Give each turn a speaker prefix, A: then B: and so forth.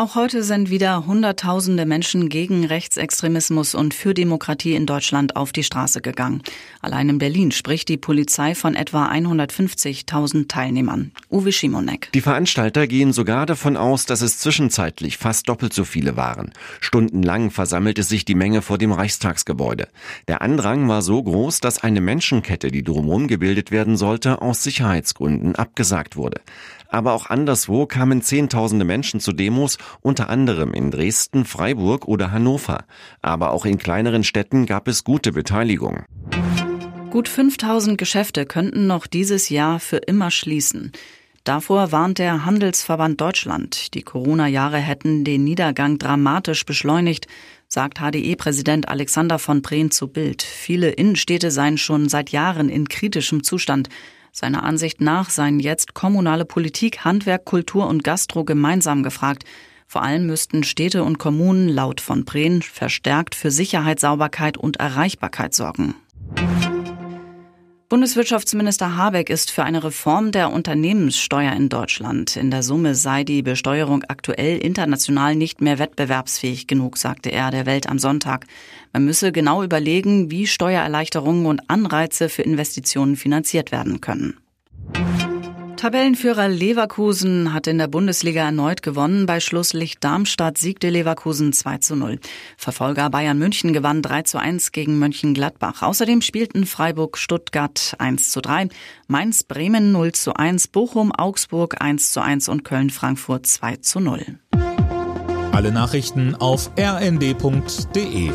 A: Auch heute sind wieder Hunderttausende Menschen gegen Rechtsextremismus und für Demokratie in Deutschland auf die Straße gegangen. Allein in Berlin spricht die Polizei von etwa 150.000 Teilnehmern. Uwe Schimonek.
B: Die Veranstalter gehen sogar davon aus, dass es zwischenzeitlich fast doppelt so viele waren. Stundenlang versammelte sich die Menge vor dem Reichstagsgebäude. Der Andrang war so groß, dass eine Menschenkette, die drumherum gebildet werden sollte, aus Sicherheitsgründen abgesagt wurde. Aber auch anderswo kamen Zehntausende Menschen zu Demos, unter anderem in Dresden, Freiburg oder Hannover. Aber auch in kleineren Städten gab es gute Beteiligung.
A: Gut 5000 Geschäfte könnten noch dieses Jahr für immer schließen. Davor warnt der Handelsverband Deutschland. Die Corona-Jahre hätten den Niedergang dramatisch beschleunigt, sagt HDE-Präsident Alexander von Brehn zu Bild. Viele Innenstädte seien schon seit Jahren in kritischem Zustand. Seiner Ansicht nach seien jetzt kommunale Politik, Handwerk, Kultur und Gastro gemeinsam gefragt. Vor allem müssten Städte und Kommunen laut von Brehn verstärkt für Sicherheit, Sauberkeit und Erreichbarkeit sorgen. Bundeswirtschaftsminister Habeck ist für eine Reform der Unternehmenssteuer in Deutschland. In der Summe sei die Besteuerung aktuell international nicht mehr wettbewerbsfähig genug, sagte er der Welt am Sonntag. Man müsse genau überlegen, wie Steuererleichterungen und Anreize für Investitionen finanziert werden können. Tabellenführer Leverkusen hat in der Bundesliga erneut gewonnen. Bei Schlusslicht Darmstadt siegte Leverkusen 2 zu 0. Verfolger Bayern München gewann 3 zu 1 gegen Mönchengladbach. Außerdem spielten Freiburg Stuttgart 1 zu 3, Mainz Bremen 0 zu 1, Bochum Augsburg 1 zu 1 und Köln Frankfurt 2 zu 0.
C: Alle Nachrichten auf rnd.de